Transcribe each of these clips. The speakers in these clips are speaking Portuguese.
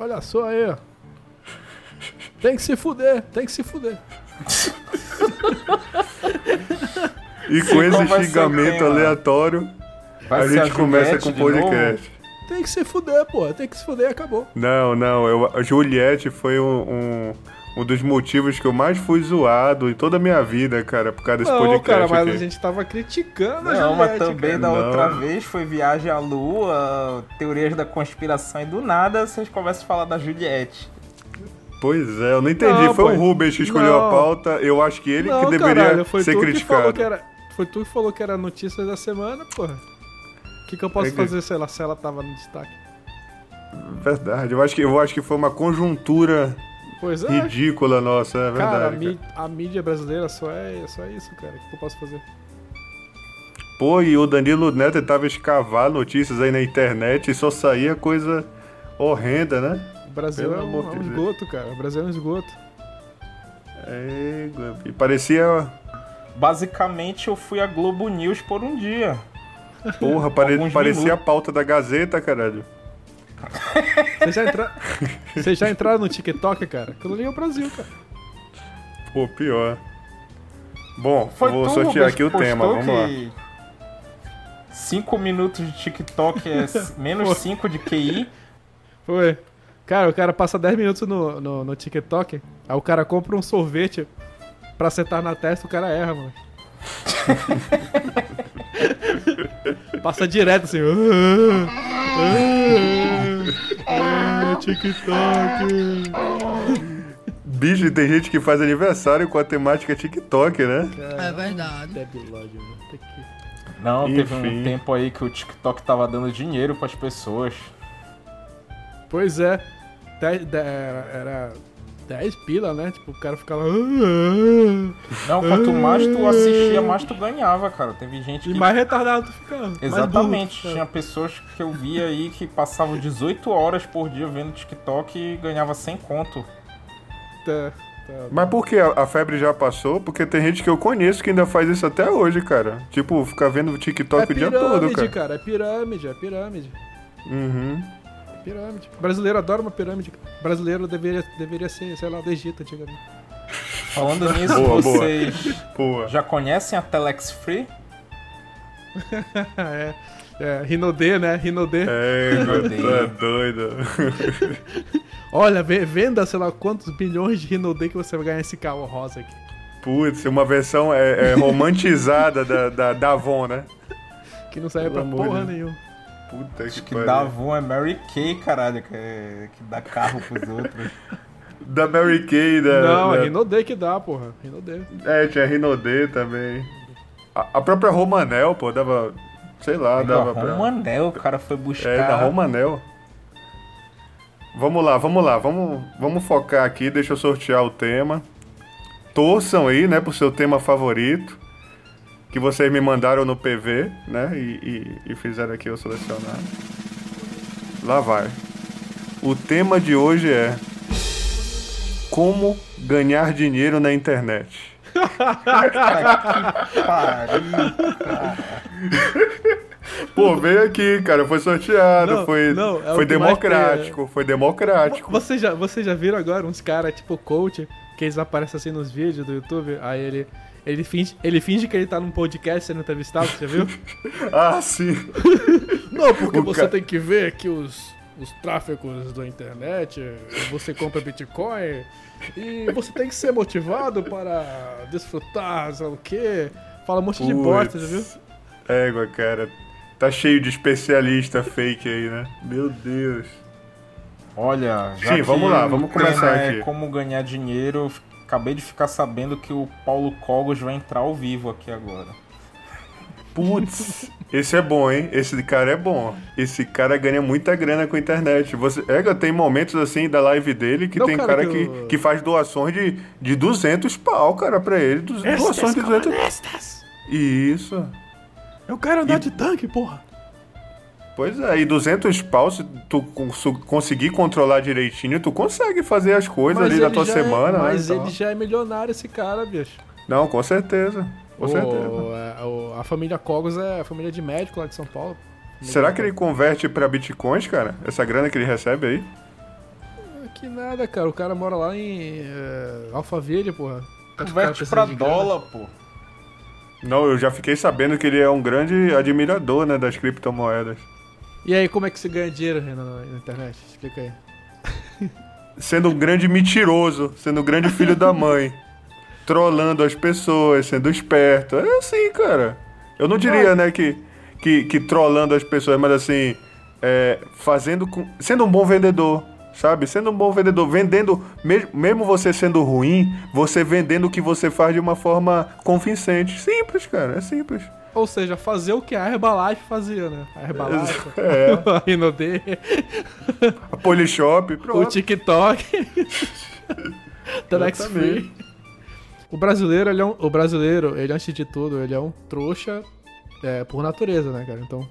Olha só aí, ó. Tem que se fuder, tem que se fuder. E com esse xingamento aleatório, Vai a gente começa com o podcast. Tem que se fuder, pô. Tem que se fuder e acabou. Não, não. Eu, a Juliette foi um, um, um, dos motivos que eu mais fui zoado em toda a minha vida, cara, por causa desse não, podcast. cara, mas aqui. a gente tava criticando não, a Juliette. mas também cara. da não. outra vez foi viagem à lua, teorias da conspiração e do nada vocês começam a falar da Juliette. Pois é, eu não entendi. Não, foi pô, o Rubens que escolheu não. a pauta. Eu acho que ele Não, que deveria caralho, foi ser tu que criticado. falou que era, foi tu que falou que era notícia da semana, porra. O que, que eu posso É que- fazer, sei lá, se ela tava no destaque? Verdade. Eu acho, que, eu acho que foi uma conjuntura Pois é. ridícula nossa, é verdade. cara, a, cara. mí- a mídia brasileira só é, só é isso, cara. O que, eu posso fazer? Pô, e o Danilo Neto tentava escavar notícias aí na internet e só saía coisa horrenda, né? O Brasil Pelo é um, é um esgoto, cara. O Brasil é um esgoto. É, e parecia. Basicamente eu fui a Globo News por um dia. Porra, pare- parecia a minutos. pauta da Gazeta, caralho. Vocês já, entra... Vocês já entraram no TikTok, cara? Aquilo ali é o Brasil, cara. Pô, pior. Bom, Foi vou tu, sortear Rubens, aqui o que tema, vamos lá. que Cinco minutos de TikTok é menos 5 de QI. Foi. Cara, o cara passa 10 minutos no, no, no TikTok, aí o cara compra um sorvete pra sentar na testa o cara erra, mano. passa direto assim. "Ah, ah, ah, TikTok. Bicho, tem gente que faz aniversário com a temática TikTok, né? É verdade. Que... Não, teve Enfim. um tempo aí que o TikTok tava dando dinheiro pras pessoas. Pois é. Era 10 pila, né? Tipo, o cara ficava. "Ah, ah". Não, quanto mais tu assistia, mais tu ganhava, cara. Teve gente E que. mais retardado tu ficava. mais Exatamente. burro. Tinha pessoas que eu via aí que passavam 18 horas por dia vendo TikTok e ganhava 100 conto. Tá, tá. Mas por que a, febre já passou? Porque tem gente que eu conheço que ainda faz isso até hoje, cara. Tipo, ficar vendo TikTok É o dia todo, pirâmide, cara. cara. É pirâmide, é pirâmide. Uhum. Pirâmide. O brasileiro adora uma pirâmide. O brasileiro deveria, deveria ser, sei lá, do Egito antigamente. Falando nisso, Boa, boa. vocês Pô. já conhecem a Telex Free? é. É, Rinodê, né? Rinodê. É, meu Odeio. Deus, é doido. Olha, ve- venda, sei lá, quantos bilhões de Rinodê que você vai ganhar esse carro rosa aqui. Putz, uma versão é, é romantizada da, da, da Avon, né? Que não serve Pelo pra porra de- nenhuma. Puta que, Que pariu. dá Avon é Mary Kay, caralho, que, é- que dá carro pros outros. Da Mary Kay, da... Não, da... é Rinodê que dá, porra. Rinodê. É, tinha Rinodê também. A, a própria Romanel, pô, dava... Sei lá, dava pra... Romanel, o cara foi buscar. É, da Romanel. Vamos lá, vamos lá, vamos, vamos focar aqui, deixa eu sortear o tema. Torçam aí, né, pro seu tema favorito, que vocês me mandaram no PV, né, e, e, e fizeram aqui eu selecionar. Lá vai. O tema de hoje é Como ganhar dinheiro na internet. Pariu. Pô, veio aqui, cara, foi sorteado, Não, foi, não, é o foi mais democrático, foi democrático. Vocês já, vocês já viram agora uns caras, tipo, coach, que eles aparecem assim nos vídeos do YouTube, aí ele. Ele finge, ele finge que ele tá num podcast sendo entrevistado, você viu? Ah, sim. Não, porque O você ca- tem que ver que os, os tráficos da internet, você compra Bitcoin, e você tem que ser motivado para desfrutar, sei lá o quê. Fala um monte de bosta, já viu? Égua, cara. Tá cheio de especialista fake aí, né? Meu Deus. Olha, já Sim, vamos lá, vamos tema começar é aqui. como ganhar dinheiro. Acabei de ficar sabendo que o Paulo Cogos vai entrar ao vivo aqui agora. Putz, esse é bom, hein? Esse cara é bom. Esse cara ganha muita grana com a internet. Você, Égua, tem momentos assim da live dele que Não, tem cara, cara, que que, eu- que faz doações de, de 200 pau, cara, pra ele. Du- doações de 200 comunistas! Isso. Eu quero andar E- de tanque, porra! Pois é, e 200 pau, se tu cons- conseguir controlar direitinho, tu consegue fazer as coisas ali na ele tua já semana, é, né? Mas Então- ele já é milionário, esse cara, bicho. Não, com certeza. Com O- certeza. é, o- a família Cogos é a família de médico lá de São Paulo. Será que ele converte pra bitcoins, cara? Essa grana que ele recebe aí? Que nada, cara. O cara mora lá em é, Alphaville, porra. Tá Converte pra dólar, pô. Não, eu já fiquei sabendo que ele é um grande admirador, né, das criptomoedas. E aí, como é que você ganha dinheiro Renan, na, internet? Explica aí. Sendo um grande mentiroso, sendo um grande filho da mãe. Trolando as pessoas, sendo esperto. É assim, cara. Eu não diria, né, que, que, que trolando as pessoas, mas assim, é, fazendo com, sendo um bom vendedor, sabe? Sendo um bom vendedor, vendendo, mesmo, mesmo você sendo ruim, você vendendo o que você faz de uma forma convincente. Simples, cara, é simples. Ou seja, fazer o que a Herbalife fazia, né? A Herbalife, É. a Rinode, A Polishop, o pronto. TikTok, Telex. Free. O brasileiro, ele é um, o brasileiro, ele antes de tudo, ele é um trouxa é, por natureza, né, cara? Então,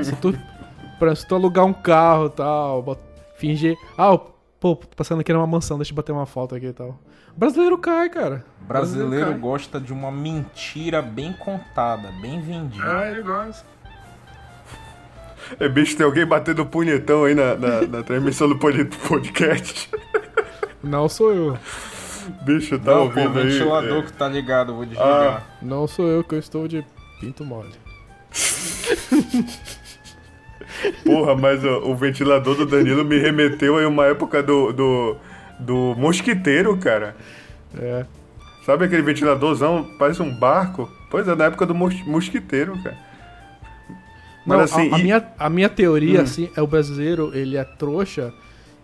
se tu, exemplo, se tu alugar um carro e tal, fingir, ah, pô, tô passando aqui numa mansão, deixa eu bater uma foto aqui e tal. Brasileiro cai, cara. O Brasileiro cai. gosta de uma mentira bem contada, bem vendida. Ah, ele gosta. É, bicho, tem alguém batendo punhetão aí na, na, na transmissão do pod- podcast. Não sou eu. Bicho, tá Não, pô, ouvindo aí? ventilador É. que tá ligado, vou desligar. Não sou eu que eu estou de pinto mole. Porra, mas o, o ventilador do Danilo me remeteu aí uma época do, do, do mosquiteiro, cara. É. Sabe aquele ventiladorzão, parece um barco? Pois é, na época do mos- mosquiteiro, cara. Mas Não, assim, a, a e- minha, a minha teoria, Hum. assim, é o brasileiro, ele é trouxa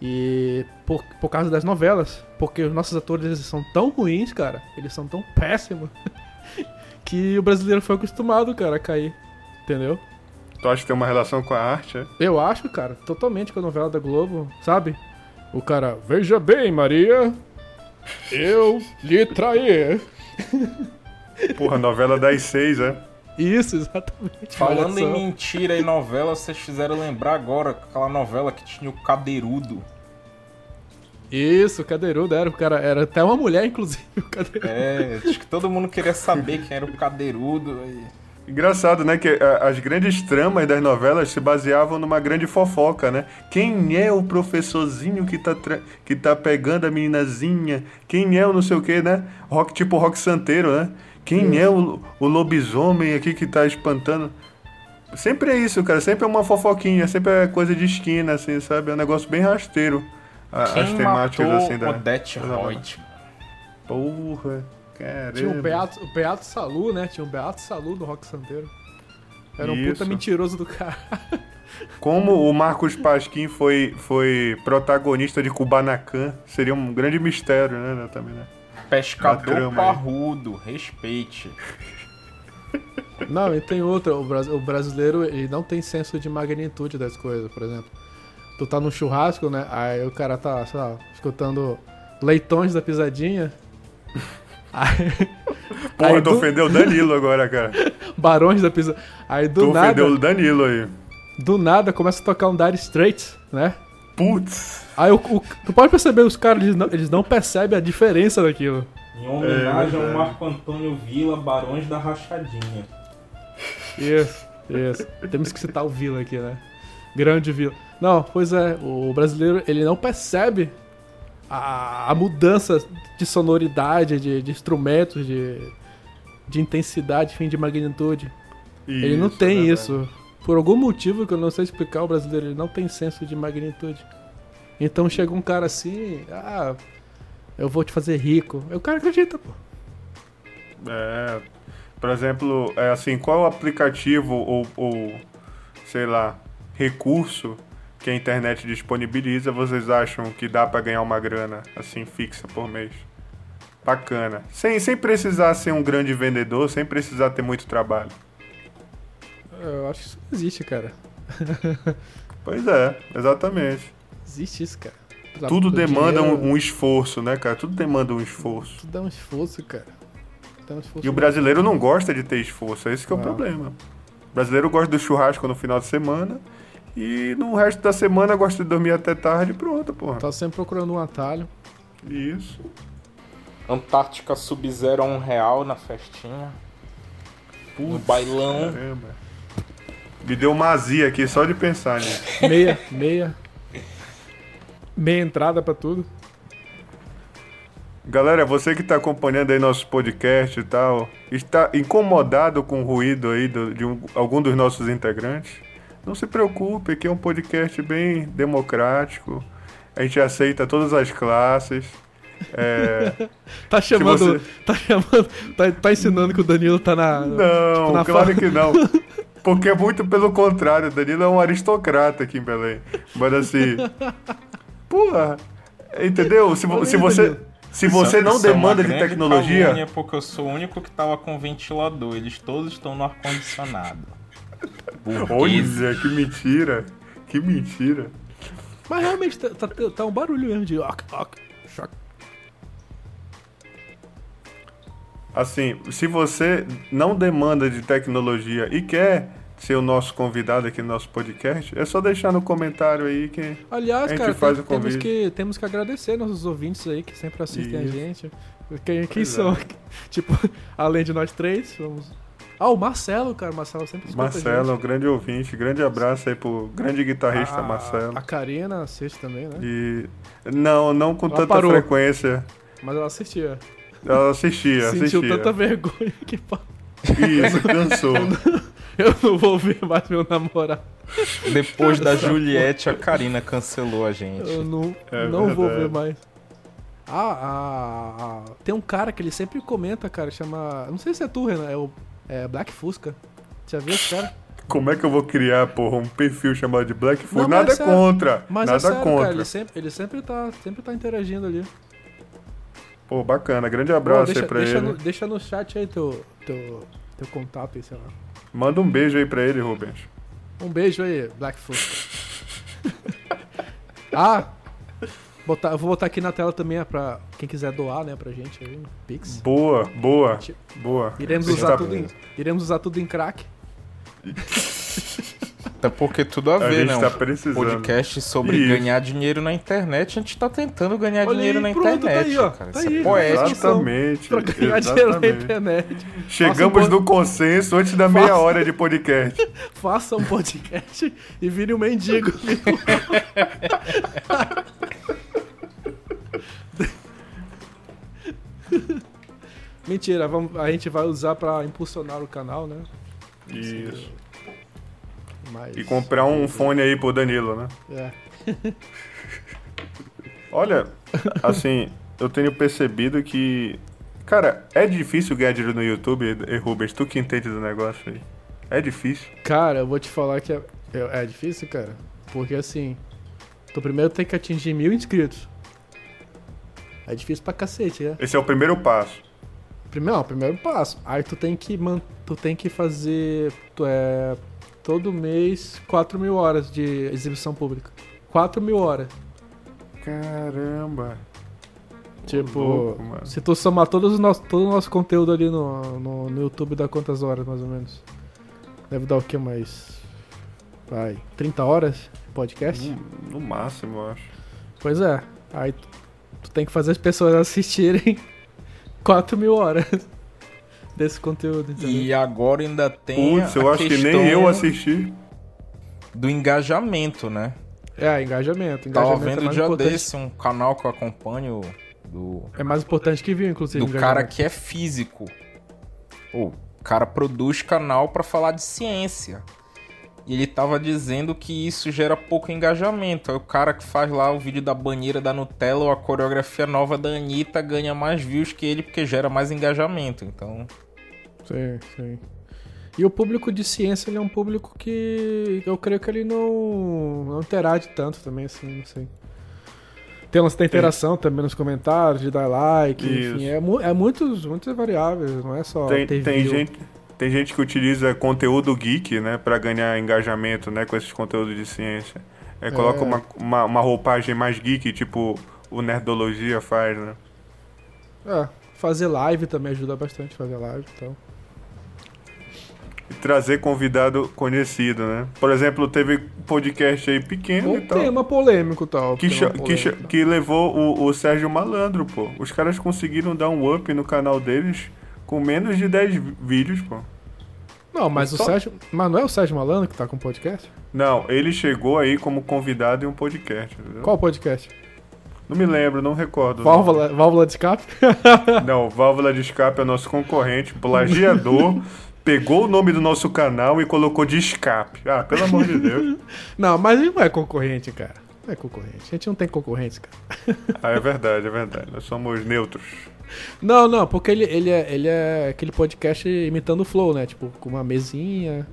e por, por causa das novelas. Porque os nossos atores eles são tão ruins, cara, eles são tão péssimos, que o brasileiro foi acostumado, cara, a cair. Entendeu? tu acha que tem uma relação com a arte, é? Eu acho, cara, totalmente com a novela da Globo, sabe? O cara, veja bem, Maria, eu lhe traí. Porra, novela das seis, é? Isso, exatamente. Falando em mentira e novela, vocês fizeram lembrar agora aquela novela que tinha o Cadeirudo. Isso, o Cadeirudo era o cara, era até uma mulher, inclusive, o Cadeirudo. É, acho que todo mundo queria saber quem era o Cadeirudo. E... Engraçado, né? Que a- as grandes tramas das novelas se baseavam numa grande fofoca, né? Quem é o professorzinho que tá, que tá pegando a meninazinha? Quem é o não sei o que, né? Rock, tipo rock santeiro, né? Quem é o, o lobisomem aqui que tá espantando? Sempre é isso, cara. Sempre é uma fofoquinha, sempre é coisa de esquina, assim, sabe? É um negócio bem rasteiro. a- as Quem temáticas, matou assim, da. Odete. Reutemann? Porra, caramba. Tinha o Beato, o Beato Salu, né? Tinha o Beato Salu do Rock Santeiro. Era um puta Isso. mentiroso do cara. Como o Marcos Pasquim foi, foi protagonista de Kubanacan, seria um grande mistério, né, também, né? Pescador trama aí. parrudo, respeite. Não, e tem outra. O, bras- o brasileiro, ele não tem senso de magnitude das coisas, por exemplo. Tu tá num churrasco, né? Aí o cara tá, sei lá, escutando leitões da pisadinha. Aí, Porra, aí tu do- ofendeu o Danilo agora, cara. barões da pisadinha. Aí do tu nada, ofendeu o Danilo aí. do nada começa a tocar um Dire Straits, né? Putz. Aí o, o- tu pode perceber, os caras, eles não, eles não percebem a diferença daquilo. Em homenagem É, ao. Marco Antônio Vila, Barões da Rachadinha. Isso, isso. Temos que citar o Vila aqui, né? Grande Vila. Não, pois é, o brasileiro, ele não percebe a, a mudança de sonoridade, de, de instrumentos, de, de intensidade, enfim, de magnitude. ele não Isso, tem é verdade. isso. Por algum motivo que eu não sei explicar, o brasileiro ele não tem senso de magnitude. Então chega um cara assim, ah, eu vou te fazer rico. Aí o cara acredita, pô. É, por exemplo, é assim, qual aplicativo ou, ou, sei lá, recurso que a internet disponibiliza vocês acham que dá pra ganhar uma grana assim fixa por mês? Bacana. Sem, sem precisar ser um grande vendedor, sem precisar ter muito trabalho. Eu acho que isso não existe, cara. Pois é, exatamente. Existe isso, cara. Tudo O demanda dinheiro- um, um esforço, né, cara? Tudo demanda um esforço. Tudo dá um esforço, cara. Dá um esforço. E o brasileiro não gosta de ter esforço, é esse que é o Não. problema. O brasileiro gosta do churrasco no final de semana e no resto da semana gosta de dormir até tarde e pronto, porra. Tá sempre procurando um atalho. Isso. Antártica Sub-Zero a um real na festinha. No bailão. Caramba. Me deu uma azia aqui só de pensar nisso. Meia, meia. Meia entrada pra tudo. Galera, você que está acompanhando aí nosso podcast e tal, está incomodado com o ruído aí do, de um, algum dos nossos integrantes? Não se preocupe, aqui é um podcast bem democrático. A gente aceita todas as classes. É, tá chamando. Você... Tá chamando. Tá, tá, ensinando que o Danilo tá na. Não, tipo, na claro que não. Porque é muito pelo contrário, o Danilo é um aristocrata aqui em Belém. Mas assim. Porra! Entendeu? Se, se você. Se você isso, não isso demanda é de tecnologia. Porque eu sou o único que tava com ventilador. Eles todos estão no ar-condicionado. Olha, que mentira. Que mentira. Mas realmente tá, tá, tá um barulho mesmo de. Assim, se você não demanda de tecnologia e quer ser o nosso convidado aqui no nosso podcast, é só deixar no comentário aí que Aliás, a gente cara, faz tem, o convite. Temos que, temos que agradecer nossos ouvintes aí que sempre assistem Isso. a gente. Quem, quem são? É. Tipo, além de nós três, vamos... Ah, o Marcelo, cara. O Marcelo sempre escuta Marcelo, grande ouvinte. Grande abraço aí pro grande guitarrista a, Marcelo. A Karina assiste também, né? E... Não, não com ela tanta parou, frequência. Mas ela assistia. Ela assistia, Sentiu assistia. tanta vergonha que... Isso, cansou. Eu não vou ver mais meu namorado. Depois da Juliette, a Karina cancelou a gente. Eu não, é não vou ver mais. Ah, ah, ah, tem um cara que ele sempre comenta, cara, chama. Não sei se é tu, Renan, é o é Black Fusca. Já viu esse cara? Como é que eu vou criar, porra, um perfil chamado de Black Fusca? Nada é contra. Mas nada é sério, contra. Cara, ele, sempre, ele sempre, tá, sempre tá interagindo ali. Pô, bacana. Grande abraço Pô, deixa, aí pra deixa ele. No, deixa no chat aí teu, teu, teu contato aí, sei lá. Manda um beijo aí pra ele, Rubens. Um beijo aí, Blackfoot. ah, botar, eu vou botar aqui na tela também pra quem quiser doar, né, pra gente aí, Pix. Boa, boa, boa. Iremos usar, tá tudo em, iremos usar tudo em crack. Até porque tudo a ver, a gente né? Tá precisando. podcast sobre Isso. ganhar dinheiro na internet. A gente tá tentando ganhar Olha dinheiro aí, na pronto, internet. Tá aí, ó. Cara. Tá Isso aí, é poético. Exatamente. Pra ganhar exatamente. dinheiro na internet. Chegamos um no consenso antes da meia hora de podcast. Faça um podcast e vire um mendigo. Mentira, vamos, a gente vai usar pra impulsionar o canal, né? Isso. Mas... E comprar um fone aí pro Danilo, né? É. Olha, assim, eu tenho percebido que. Cara, é difícil ganhar dinheiro no YouTube, e Rubens, tu que entende do negócio aí. É difícil. Cara, eu vou te falar que é, é, é difícil, cara. Porque assim, tu primeiro tem que atingir mil inscritos. É difícil pra cacete, né? Esse é o primeiro passo. Primeiro, não, primeiro passo. Aí tu tem que, man, tu tem que fazer tu é, todo mês 4 mil horas de exibição pública. 4 mil horas. Caramba. Tipo, louco, se tu somar todos os nosso, todo o nosso conteúdo ali no, no, no, YouTube, dá quantas horas mais ou menos? Deve dar o que mais? Vai, 30 horas podcast? No, no máximo, eu acho. Pois é. Aí tu, tu tem que fazer as pessoas assistirem 4 mil horas desse conteúdo. Entendeu? E agora ainda tem. Putz, eu acho que nem eu assisti. Do engajamento, né? É, engajamento. engajamento Tava é vendo mais dia importante. desse um canal que eu acompanho do. É mais importante que viu, inclusive. Do cara que é físico. O cara produz canal para falar de ciência. E ele tava dizendo que isso gera pouco engajamento. Aí o cara que faz lá o vídeo da banheira da Nutella ou a coreografia nova da Anitta ganha mais views que ele porque gera mais engajamento. Então. Sim, sim. E o público de ciência ele é um público que eu creio que ele não, não interage tanto também, assim, não sei. Tem lance da interação também nos comentários, de dar like, Isso. enfim, é, mu é muitos, muitas variáveis, não é só Tem, ter tem view. gente, tem gente que utiliza conteúdo geek, né, pra ganhar engajamento, né, com esses conteúdos de ciência. É, coloca É. uma, uma, uma roupagem mais geek, tipo o Nerdologia faz, né? É, fazer live também ajuda bastante, fazer live, então. E trazer convidado conhecido, né? Por exemplo, teve podcast aí pequeno Um e tal. tema polêmico tal. Que, tema cha- que, polêmico. que levou o, o Sérgio Malandro, pô. Os caras conseguiram dar um up no canal deles com menos de 10 vi- vídeos, pô. Não, mas o Só- Sérgio. Mas não é o Sérgio Malandro que tá com podcast? Não, ele chegou aí como convidado em um podcast, entendeu? Qual podcast? Não me lembro, não recordo. Válvula, válvula de escape? Não, válvula de escape é nosso concorrente, plagiador. pegou o nome do nosso canal e colocou de escape. Ah, pelo amor de Deus. Não, mas ele não é concorrente, cara. Não é concorrente. A gente não tem concorrente, cara. Ah, é verdade, é verdade. Nós somos neutros. Não, não, porque ele, ele, é, ele é aquele podcast imitando o Flow, né? Tipo, com uma mesinha,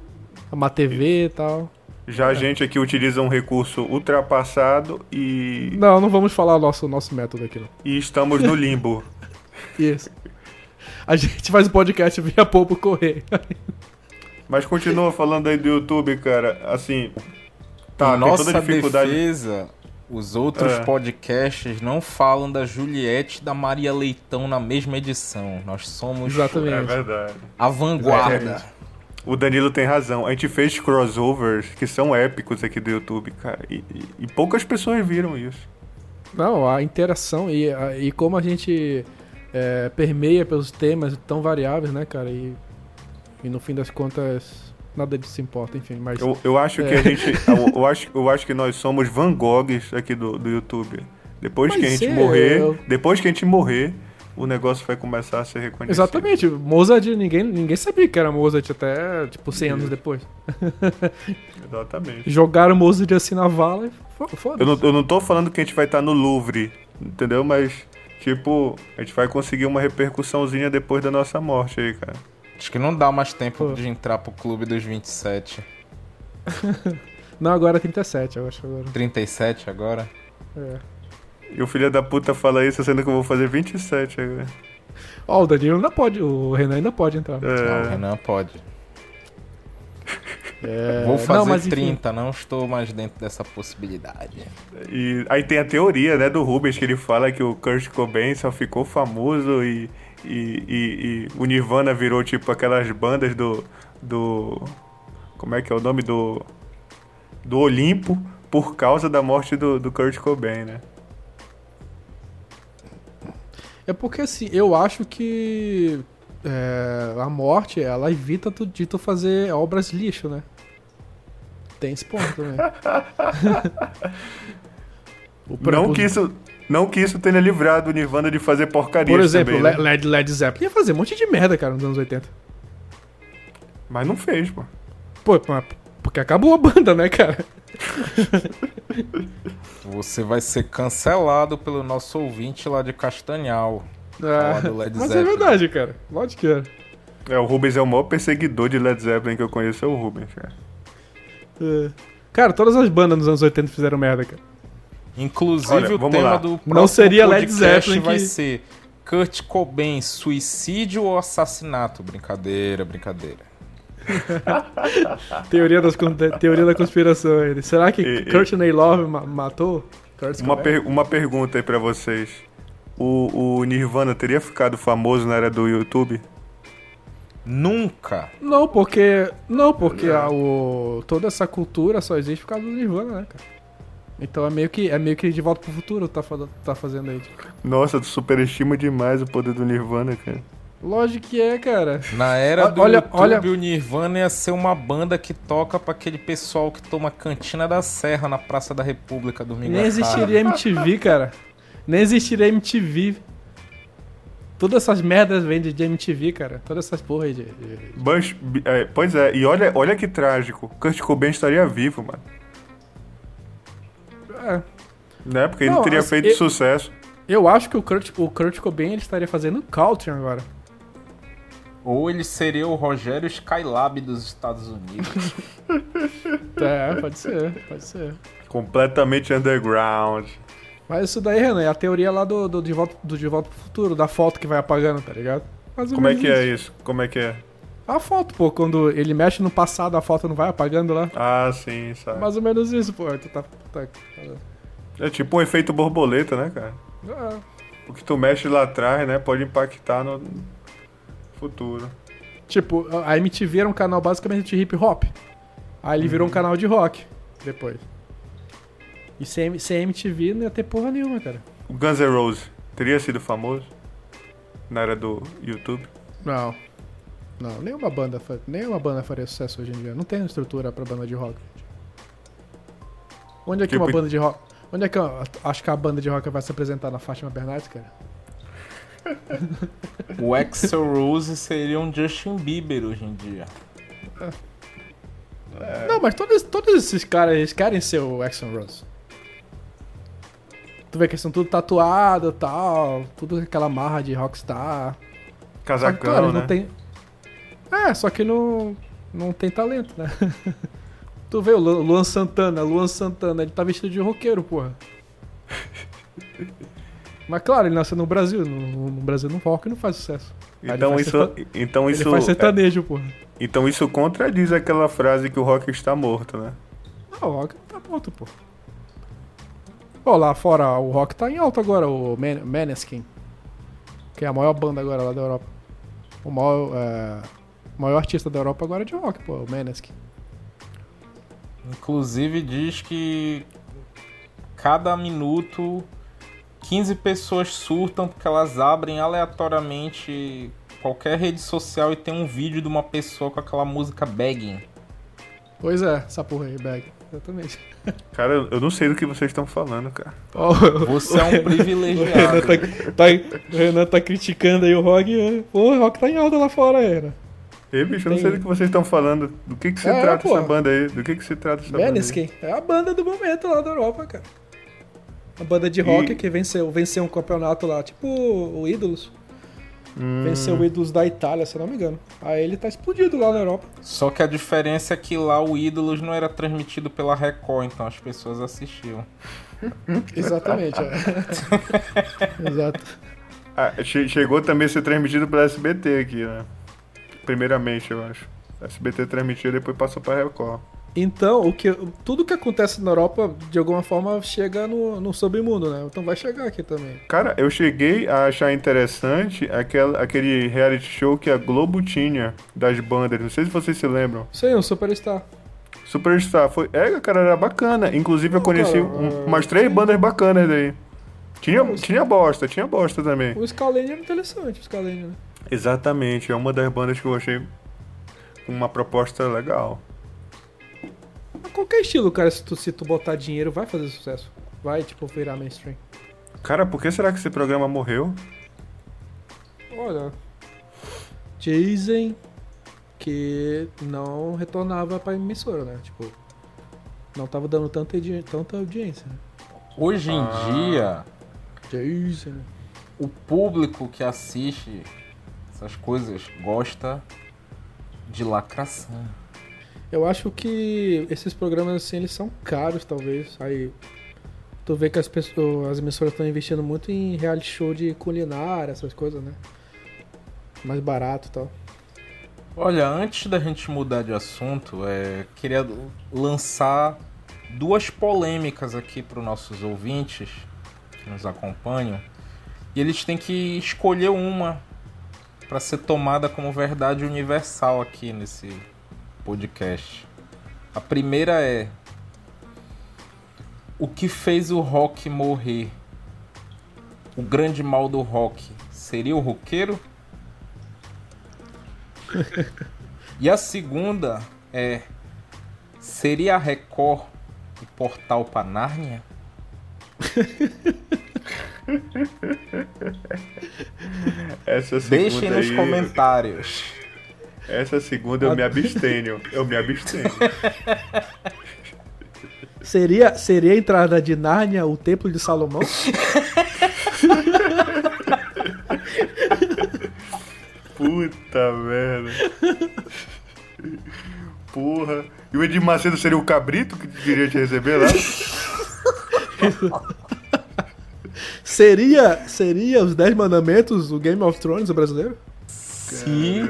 uma TV e tal. Já a gente aqui utiliza um recurso ultrapassado e. Não, não vamos falar nosso, nosso método aqui, não. E estamos no limbo. Isso. A gente faz o podcast via pouco correr. Mas continua falando aí do YouTube, cara. Assim. Tá, tem nossa toda a dificuldade. defesa, os outros É. podcasts não falam da Juliette e da Maria Leitão na mesma edição. Nós somos Exatamente. É verdade. a vanguarda. Exatamente. O Danilo tem razão. A gente fez crossovers que são épicos aqui do YouTube, cara. E, e- e poucas pessoas viram isso. Não, a interação e, a- e como a gente é, permeia pelos temas tão variáveis, né, cara? E, e no fim das contas, nada disso importa, enfim. Mas Eu, eu acho que É. a gente. Eu, eu acho, eu acho que nós somos Van Goghs aqui do, do YouTube. Depois que a gente morrer. eu- Depois que a gente morrer, o negócio vai começar a ser reconhecido. Exatamente, Mozart, ninguém, ninguém sabia que era Mozart até, tipo, 100 anos depois. Exatamente. Jogaram Mozart assim na vala e fo- foda Eu não, eu não tô falando que a gente vai estar no Louvre, entendeu? Mas, tipo, a gente vai conseguir uma repercussãozinha depois da nossa morte aí, cara. Acho que não dá mais tempo Pô. de entrar pro clube dos 27. Não, agora é 37, eu acho agora. 37 agora. É. E o filho da puta fala isso, sendo que eu vou fazer 27 agora. Ó, o Danilo ainda pode, o Renan ainda pode entrar. Ah, o É, Renan pode. É, Vou fazer não, mas enfim, 30, não estou mais dentro dessa possibilidade. e aí tem a teoria, né, do Rubens, que ele fala que o Kurt Cobain só ficou famoso e, e, e- e o Nirvana virou, tipo, aquelas bandas do... do como é que é o nome? Do... do Olimpo, por causa da morte do, do Kurt Cobain, né? É porque assim, eu acho que é, a morte, ela evita tu, de tu fazer obras lixo, né? Tem esse ponto também. O Não que isso... Não que isso tenha livrado o Nirvana de fazer porcaria Por exemplo, também, né? Le- Led, Led Zeppelin ia fazer um monte de merda, cara, nos anos 80. Mas não fez, pô. Pô, porque acabou a banda, né, cara? Você vai ser cancelado pelo nosso ouvinte lá de Castanhal. Led mas é Zeppelin. verdade, cara. Lógico que é. É, o Rubens é o maior perseguidor de Led Zeppelin que eu conheço, é o Rubens, cara. É. Cara, todas as bandas nos anos 80 fizeram merda, cara. Inclusive Olha, o tema lá. do Não próximo seria Led Zeppelin vai que- ser Kurt Cobain, suicídio ou assassinato? Brincadeira, brincadeira. Teoria, das, teoria da conspiração aí. Será que E- e- Courtney Love ma- matou? Kurt Uma, per- uma pergunta aí pra vocês. O, o Nirvana teria ficado famoso na era do YouTube? Nunca. Não, porque. Não, porque a- o, toda essa cultura só existe por causa do Nirvana, né, cara? Então é meio que, é meio que de volta pro futuro tá, tá fazendo aí. Nossa, tu superestima demais o poder do Nirvana, cara. Lógico que é, cara. Na era do olha- YouTube, olha- o Nirvana ia ser uma banda que toca pra aquele pessoal que toma cantina da Serra na Praça da República domingo Nem existiria MTV, cara. Nem existiria MTV. Todas essas merdas vêm de MTV, cara. Todas essas porra aí de. de- Bush, é, pois é, e olha, olha que trágico. Kurt Cobain estaria vivo, mano. É, Né? Porque ele Não, teria assim, feito eu- sucesso. eu acho que o Kurt, o Kurt Cobain ele estaria fazendo country agora. Ou ele seria o Rogério Skylab dos Estados Unidos. É, pode ser, pode ser. Completamente underground. Mas isso daí, Renan, é a teoria lá do, do, de, volta, do De Volta pro Futuro, da foto que vai apagando, tá ligado? Mais ou Como é que é isso? Como é que é? A foto, pô, quando ele mexe no passado, a foto não vai apagando lá. Ah, sim, sabe. Mais ou menos isso, pô. Tu tá. tá- É tipo um efeito borboleta, né, cara? tá- O que tu mexe lá atrás, né, pode impactar no futuro. Tipo, a MTV era um canal basicamente de hip hop. Aí ele virou um canal de rock depois. E sem, sem MTV não ia ter porra nenhuma, cara. O Guns N' Roses teria sido famoso na era do YouTube? Não. Não, nenhuma banda, nenhuma banda faria sucesso hoje em dia. Não tem estrutura pra banda de rock. Onde é que Tipo, uma banda de rock. Onde é que eu acho que a banda de rock vai se apresentar na Fátima Bernardes, cara? O Axel Rose seria um Justin Bieber hoje em dia. Não, mas todos, todos esses caras eles querem ser o Axel Rose. Tu vê que eles são tudo tatuado e tal, tudo aquela marra de rockstar. Só que, Casacão, claro, né? não tem. É, só que não, não tem talento, né? tu vê o Lu- Luan Santana, Luan Santana, ele tá vestido de roqueiro, porra. Mas claro, ele nasceu no Brasil, no, no Brasil no rock não faz sucesso. Ele Então faz isso, então Ele isso, faz é- sertanejo, porra. então isso contradiz aquela frase que o rock está morto, né? Ah, o rock tá pronto, pô. Pô, lá fora o rock tá em alta agora, o Man Maneskin. Que é a maior banda agora lá da Europa. O maior, é, o maior artista da Europa agora é de rock, pô, o Maneskin. Inclusive diz que cada minuto 15 pessoas surtam porque elas abrem aleatoriamente qualquer rede social e tem um vídeo de uma pessoa com aquela música begging. Pois é, essa porra aí, bag. Exatamente. Cara, eu não sei do que vocês estão falando, cara. Ó, Você é um o Renan privilegiado. tá, tá, o Renan tá criticando aí o rock. é, Pô, o rock tá em alta lá fora, Renan. Ei, bicho, eu não sei do que vocês estão falando. Do que que se É, trata pô. essa banda aí? Do que que se trata essa banda aí? É a banda do momento lá da Europa, cara. A banda de rock E- que venceu, venceu um campeonato lá, tipo o Ídolos. Hum, Venceu o Ídolos da Itália, se eu não me engano. Aí ele tá explodido lá na Europa. Só que a diferença é que lá o Ídolos não era transmitido pela Record, então as pessoas assistiam. Exatamente, é. Exato. ah, che- chegou também a ser transmitido pela SBT aqui, né? Primeiramente, eu acho. SBT transmitiu e depois passou pra Record. Então, o que, tudo que acontece na Europa, de alguma forma, chega no, no submundo, né? Então vai chegar aqui também. Cara, eu cheguei a achar interessante aquela, aquele reality show que a Globo tinha das bandas. Não sei se vocês se lembram. Sim, o Superstar. Superstar foi. É, cara, era bacana. Inclusive eu conheci cara, um- é, umas três bandas bacanas daí. Tinha, tinha bosta, tinha bosta também. O Scalene era interessante, o Scalene, né? Exatamente, é uma das bandas que eu achei com uma proposta legal. Qualquer estilo, cara, se tu, se tu botar dinheiro, vai fazer sucesso. Vai, tipo, virar mainstream. Cara, por que será que esse programa morreu? Olha, dizem que não retornava pra emissora, né? Tipo, não tava dando tanta, tanta audiência, né? Hoje em Ah. dia, Dizem, né? o público que assiste essas coisas gosta de lacração. Eu acho que esses programas, assim, eles são caros, talvez. Aí, tu vê que as pessoas, as emissoras estão investindo muito em reality show de culinária, essas coisas, né? Mais barato e tal. Olha, antes da gente mudar de assunto, é, queria lançar duas polêmicas aqui para os nossos ouvintes que nos acompanham. E eles têm que escolher uma para ser tomada como verdade universal aqui nesse podcast. A primeira é: O que fez o rock morrer? O grande mal do rock seria o roqueiro? E a segunda é: seria a Record o portal para Nárnia? Essa Deixem nos aí, comentários. Essa segunda eu me abstenho. Eu me abstenho. Seria, seria a entrada de Nárnia o Templo de Salomão? Puta merda. Porra. E o Edir Macedo seria o cabrito que queria te receber lá? Seria, seria os 10 mandamentos do Game of Thrones brasileiro? Se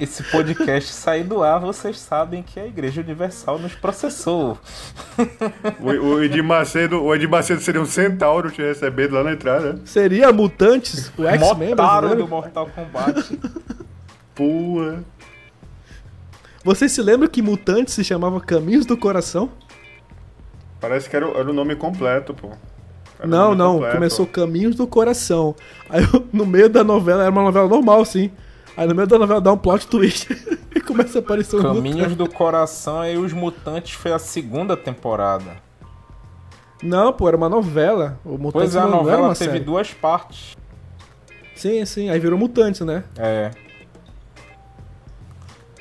esse podcast sair do ar, vocês sabem que a Igreja Universal nos processou. O, o Edir Macedo, o Edir Macedo seria um centauro te recebendo lá na entrada. Seria Mutantes, o X-Men Motaro do brasileiro? Mortal Kombat. Porra. Vocês se lembram que Mutantes se chamava Caminhos do Coração? Parece que era, o- era o nome completo, pô. Era o não, não, completo. começou Caminhos do Coração. Aí no meio da novela, era uma novela normal, sim. Aí no meio da novela dá um plot twist e começa a aparecer um Caminhos do Coração e os Mutantes foi a segunda temporada. Não, pô, era uma novela. O Mutantes Pois é, a era novela uma teve série. duas partes. Sim, sim, aí virou Mutantes, né? É.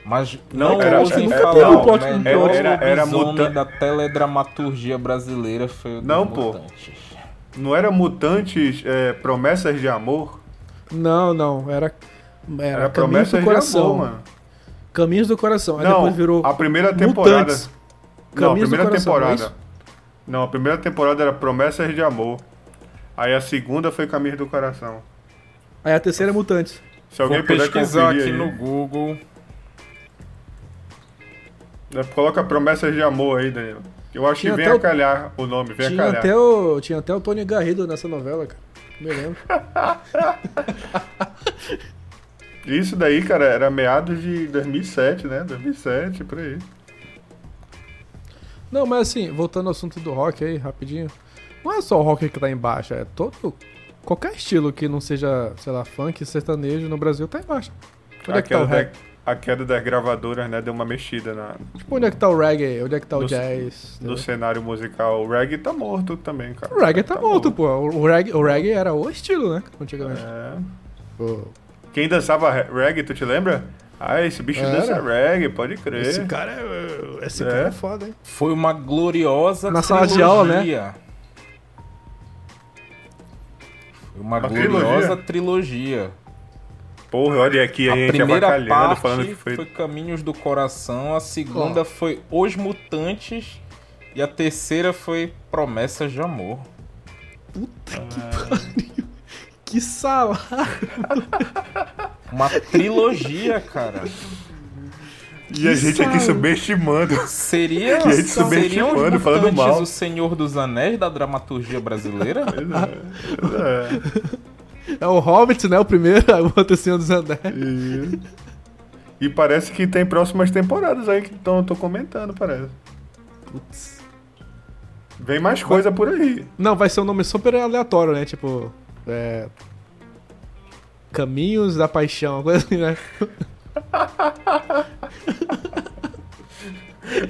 Mas Não, não, era- ousem era- falar, não, o plot- melhor era- era lobisomem muta- da teledramaturgia brasileira foi o dos Não, pô. Mutantes. Não era Mutantes é, Promessas de Amor? Não, não, era. Era, Era Caminhos Promessas do Coração. de Amor, mano. Caminhos do Coração. Aí não, depois virou. a primeira temporada. Mutantes. Não, a Caminhos do primeira Coração, não é temporada. Não, a primeira temporada era Promessas de Amor. Aí a segunda foi Caminho do Coração. Aí a terceira é Mutantes. Se alguém Vou puder pesquisar aqui aí. no Google. Coloca Promessas de Amor aí, Danilo. Eu acho Tinha que vem a o- calhar o nome, vem a Tinha calhar. até, o, tinha até o Tony Garrido nessa novela, cara. Me lembro. Isso daí, cara, era meados de 2007, né? 2007, por aí. Não, mas assim, voltando ao assunto do rock aí, rapidinho. Não é só o rock que tá embaixo, é todo. Qualquer estilo que não seja, sei lá, funk, sertanejo no Brasil tá embaixo. Onde A é que tá o da, a queda das gravadoras, né? Deu uma mexida na, Tipo, onde é que tá o reggae? Onde é que tá o No- jazz? no entendeu? cenário musical. O reggae tá morto também, cara. O reggae tá morto, pô. O reggae, o reggae era o estilo, né? Antigamente. É. Pô, Quem dançava re- reggae, tu te lembra? Ah, esse bicho Era. dança reggae, pode crer. esse cara é. Esse É. cara é foda, hein? Foi uma gloriosa Na sala de aula, né? trilogia. Foi uma, Uma gloriosa trilogia. Porra, olha aqui a, A gente primeira parte falando que foi... foi... Caminhos do Coração, a segunda Ó. foi Os Mutantes e a terceira foi Promessas de Amor. Que sala! Uma trilogia, cara. E a gente aqui sala. subestimando. Seria, E a gente seriam os subestimando, falando Mutantes mal. o Senhor dos Anéis da dramaturgia brasileira? É. O Hobbit, né? O primeiro, aí o outro Senhor dos Anéis. E... e parece que tem próximas temporadas aí que tão, tô comentando, parece. Putz. Vem mais coisa por aí. Não, vai ser um nome super aleatório, né? Tipo. É. Caminhos da Paixão, coisa assim, né?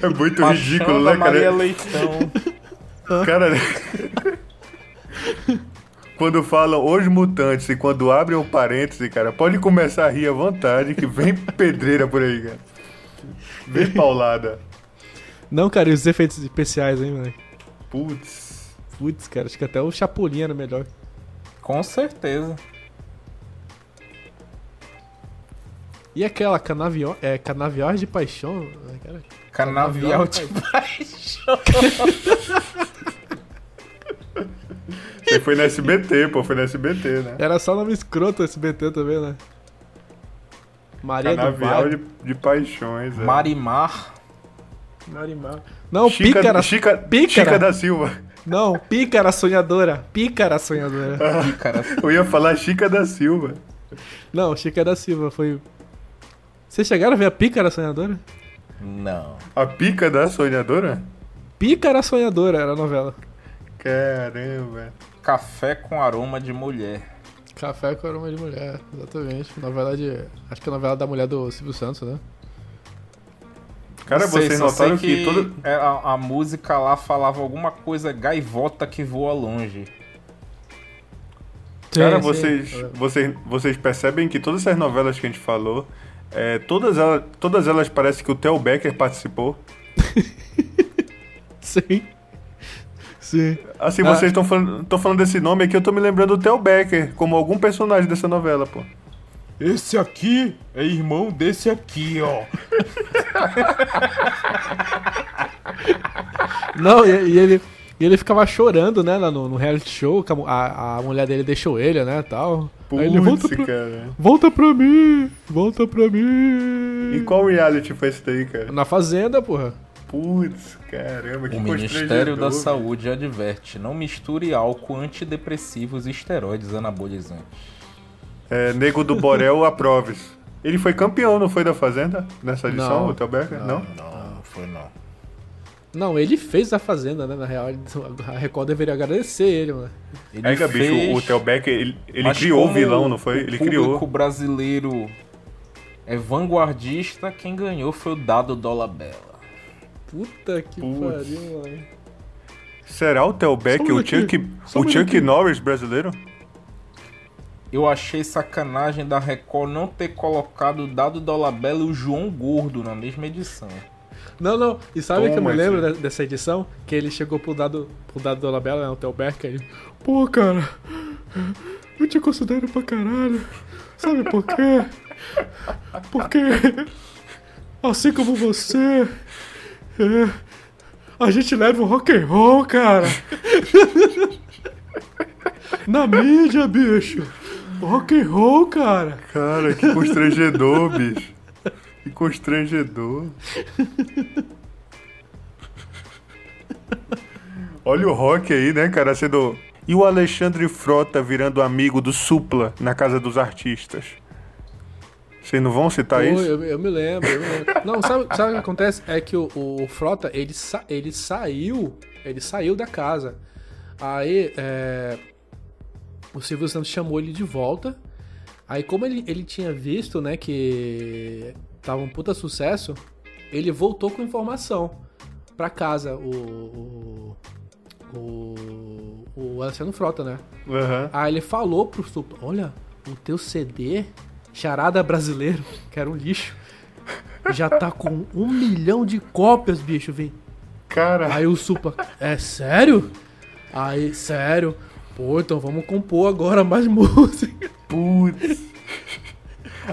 É muito Paixão ridículo, da né, Maria cara? Leitão. Cara. quando falam os mutantes e quando abrem o parêntese, cara, pode começar a rir à vontade, que vem pedreira por aí, cara. Vem paulada. Não, cara, e os efeitos especiais, hein, mano? Putz. Putz, cara, acho que até o Chapolin era melhor. Com certeza. E aquela canavial, é, canaviais de paixão? cara? Canavial de paixão. Você foi no SBT, pô, foi no SBT, né? Era só nome escroto esse BT também, né? Maria do Canavial Vale. de, de paixões. É. Marimar. Marimar. Não, Chica, pícara. Chica, pícara. Chica da Silva. Não, pícara sonhadora. Pícara sonhadora. Cara, Eu ia falar Chica da Silva. Não, Chica da Silva foi. Vocês chegaram a ver a pícara sonhadora? não. A pica da sonhadora? Pícara sonhadora era a novela. Caramba. Café com aroma de mulher. Café com aroma de mulher, exatamente. Novela de. Acho que é a novela da mulher do Silvio Santos, né? Cara, sei, vocês notaram que, todo. é, a, a música lá falava alguma coisa gaivota que voa longe. Cara, Sim, vocês, sim. vocês, vocês percebem que todas essas novelas que a gente falou, é, todas, elas, todas elas parece que o Theo Becker participou. Sim. Sim. Assim, Ah. vocês estão falando, tão falando desse nome aqui, eu tô me lembrando do Theo Becker, como algum personagem dessa novela, pô. Esse aqui é irmão desse aqui, ó. Não, e, e ele. E ele ficava chorando, né, lá no, no reality show, que a, a, mulher dele deixou ele, né, tal. Aí ele volta pra, cara. volta pra mim, volta pra mim. E qual reality foi esse daí, cara? Na fazenda, porra. Putz, caramba, que O Ministério da. Saúde adverte: não misture álcool, antidepressivos e esteroides anabolizantes. É, Nego do Borel Aproves. Ele foi campeão, não foi da Fazenda? Nessa edição, Não. o Theo Becker? Não? Não, foi não. Não, ele fez a fazenda, né, na real. A Record deveria agradecer ele, mano. Ele É que, bicho, fez, o Theo Becker, ele, ele criou o vilão, não foi? O Ele público criou. brasileiro é vanguardista, quem ganhou foi o Dado Dolabella. Puta que Putz. pariu, mano. Será o Telbeck o Chuck, o Chuck Norris brasileiro? Eu achei sacanagem da Record não ter colocado o Dado Dolabella e o João Gordo na mesma edição. Não, não. E sabe o que eu me lembro dessa edição? Que ele chegou pro dado, pro dado Dolabella, né, o Telbeck, aí... Pô, cara, eu te considero pra caralho. Sabe por quê? Porque, assim como você, a gente leva o rock and roll, cara. Na mídia, bicho. Rock and roll, cara. Cara, que constrangedor, bicho. Que constrangedor. Olha o rock aí, né, cara, sendo. E o Alexandre Frota virando amigo do Supla na casa dos artistas. Vocês não vão citar Pô, isso? Eu, eu, me lembro, eu me lembro. Não, sabe, sabe o que acontece? É que o, o Frota, ele, sa, ele saiu. Ele saiu da casa. Aí, é, o Silvio Santos chamou ele de volta. Aí, como ele, ele tinha visto, né, que tava um puta sucesso, ele voltou com informação pra casa, o. O, o, o Alessandro Frota, né? Uhum. Aí ele falou pro Supla: Olha, o teu CD, Charada Brasileiro, que era um lixo, já tá com um milhão de cópias, bicho, vem. Cara. Aí o Supla: É sério? Aí, sério. Pô, então vamos compor agora mais música. Putz.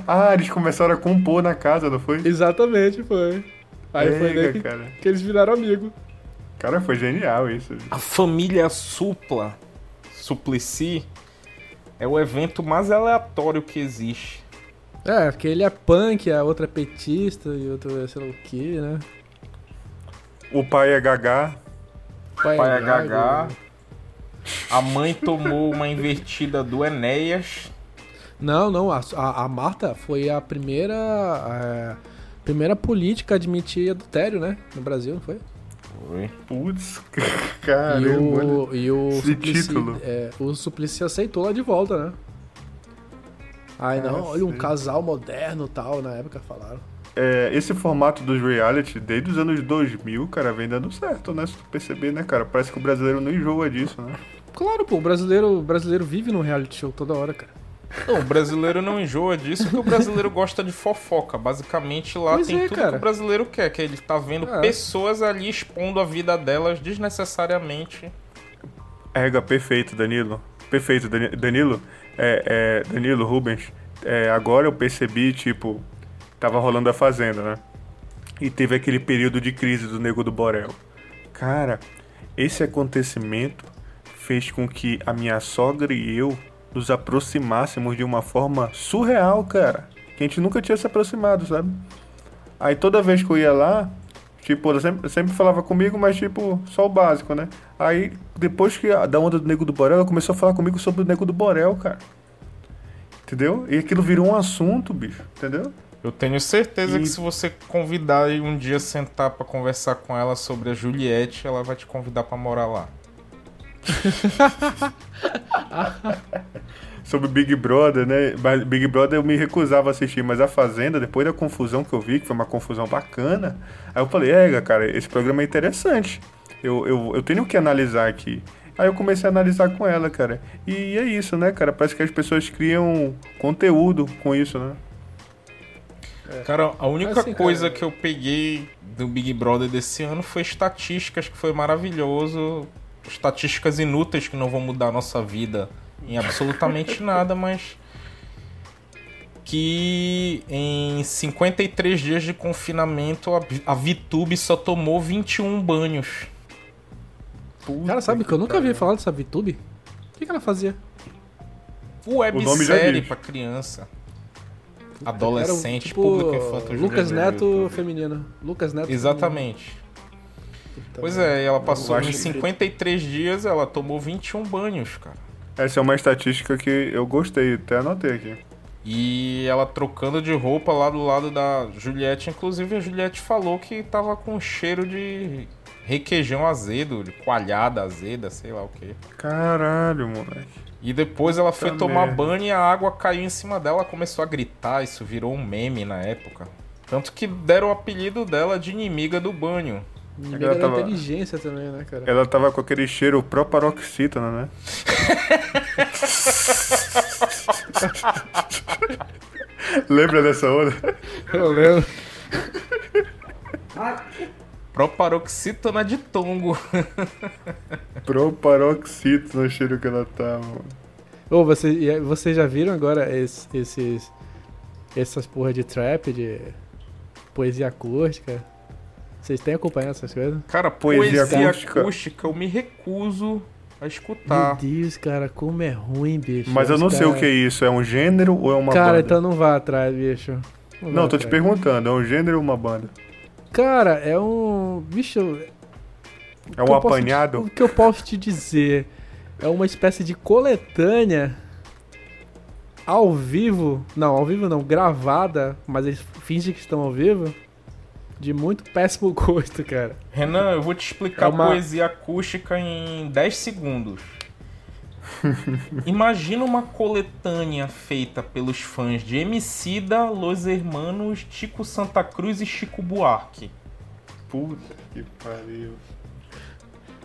Ah, eles começaram a compor na casa, não foi? Exatamente, foi. Aí Ega, foi daí que, cara. que eles viraram amigos. Cara, foi genial isso. A família Supla, Suplicy, é o evento mais aleatório que existe. É, porque ele é punk, a outra é petista e outro é sei lá o que, né? O pai é gagá. O pai, pai é, é gagá. A mãe tomou uma invertida do Enéas. Não, não. A, a, a Marta foi a primeira. A, primeira política a admitir adultério, né? No Brasil, não foi? Foi. Putz, caramba. E o, e o Suplicy, título. É, o Suplicy aceitou lá de volta, né? Ai, não, ah, olha, um casal moderno tal, na época falaram. É, esse formato dos reality, desde os anos 2000, cara, vem dando certo, né? Se tu perceber, né, cara? Parece que o brasileiro não enjoa disso, né? Claro, pô, o brasileiro, o brasileiro vive no reality show toda hora, cara. Não, o brasileiro não enjoa disso porque o brasileiro gosta de fofoca. Basicamente lá pois tem é, tudo cara. que o brasileiro quer, que ele tá vendo é. pessoas ali expondo a vida delas desnecessariamente. Ega, perfeito, Danilo. Perfeito, Danilo. É, é, Danilo Rubens. É, agora eu percebi, tipo, tava rolando a Fazenda, né? E teve aquele período de crise do Nego do Borel. Cara, esse acontecimento fez com que a minha sogra e eu nos aproximássemos de uma forma surreal, cara. Que a gente nunca tinha se aproximado, sabe? Aí toda vez que eu ia lá, tipo, ela sempre, sempre falava comigo, mas tipo, só o básico, né? Aí depois que a, da onda do Nego do Borel, ela começou a falar comigo sobre o Nego do Borel, cara. Entendeu? E aquilo virou um assunto, bicho, entendeu? Eu tenho certeza e... que se você convidar e um dia sentar para conversar com ela sobre a Juliette, ela vai te convidar para morar lá. Sobre Big Brother, né? Big Brother eu me recusava a assistir, mas a Fazenda, depois da confusão que eu vi, que foi uma confusão bacana, aí eu falei, é, cara, esse programa é interessante. Eu, eu, eu tenho que analisar aqui. Aí eu comecei a analisar com ela, cara. E é isso, né, cara? Parece que as pessoas criam conteúdo com isso, né? Cara, a única assim, coisa cara... que eu peguei do Big Brother desse ano foi estatísticas, que foi maravilhoso estatísticas inúteis que não vão mudar a nossa vida em absolutamente nada, mas que em 53 dias de confinamento a VTube só tomou 21 banhos. Puta Cara, sabe que, que eu nunca vi falar dessa VTube? O que, que ela fazia? Websérie pra criança. Adolescente, tipo, público infantil. Lucas Neto feminino. Lucas Neto Exatamente. Feminino. Pois é, ela passou em 53 que... dias, ela tomou 21 banhos, cara. Essa é uma estatística que eu gostei, até anotei aqui. E ela trocando de roupa lá do lado da Juliette. Inclusive, a Juliette falou que tava com cheiro de requeijão azedo, de coalhada azeda, sei lá o que. Caralho, moleque. E depois ela foi tomar merda. banho e a água caiu em cima dela, começou a gritar. Isso virou um meme na época. Tanto que deram o apelido dela de inimiga do banho. Ela da tava- inteligência também, né, cara? Ela tava com aquele cheiro proparoxítona, né? Lembra dessa onda? Eu lembro. Proparoxítona de tongo. Proparoxítona o cheiro que ela tava. mano. Ô, você, vocês já viram agora es- esses. Essas porra de trap, de poesia acústica? Vocês têm acompanhado essas coisas? Cara, Poesia poesia, acústica. acústica. eu me recuso a Meu escutar. Deus, cara, como é ruim, bicho. Mas eu não sei o cara- que é isso. É um gênero ou é uma Cara, banda? então não vá atrás, bicho. Não, vá tô te atrás. perguntando. É um gênero ou uma banda? Cara, é um. Bicho. É um apanhado? te- o que eu posso te dizer? É uma espécie de coletânea ao vivo. Não, ao vivo não, gravada, mas eles fingem que estão ao vivo. De muito péssimo gosto, cara. Renan, eu vou te explicar É uma- poesia acústica em 10 segundos. Imagina uma coletânea feita pelos fãs de Emicida, Los Hermanos, Tico Santa Cruz e Chico Buarque. Puta que pariu.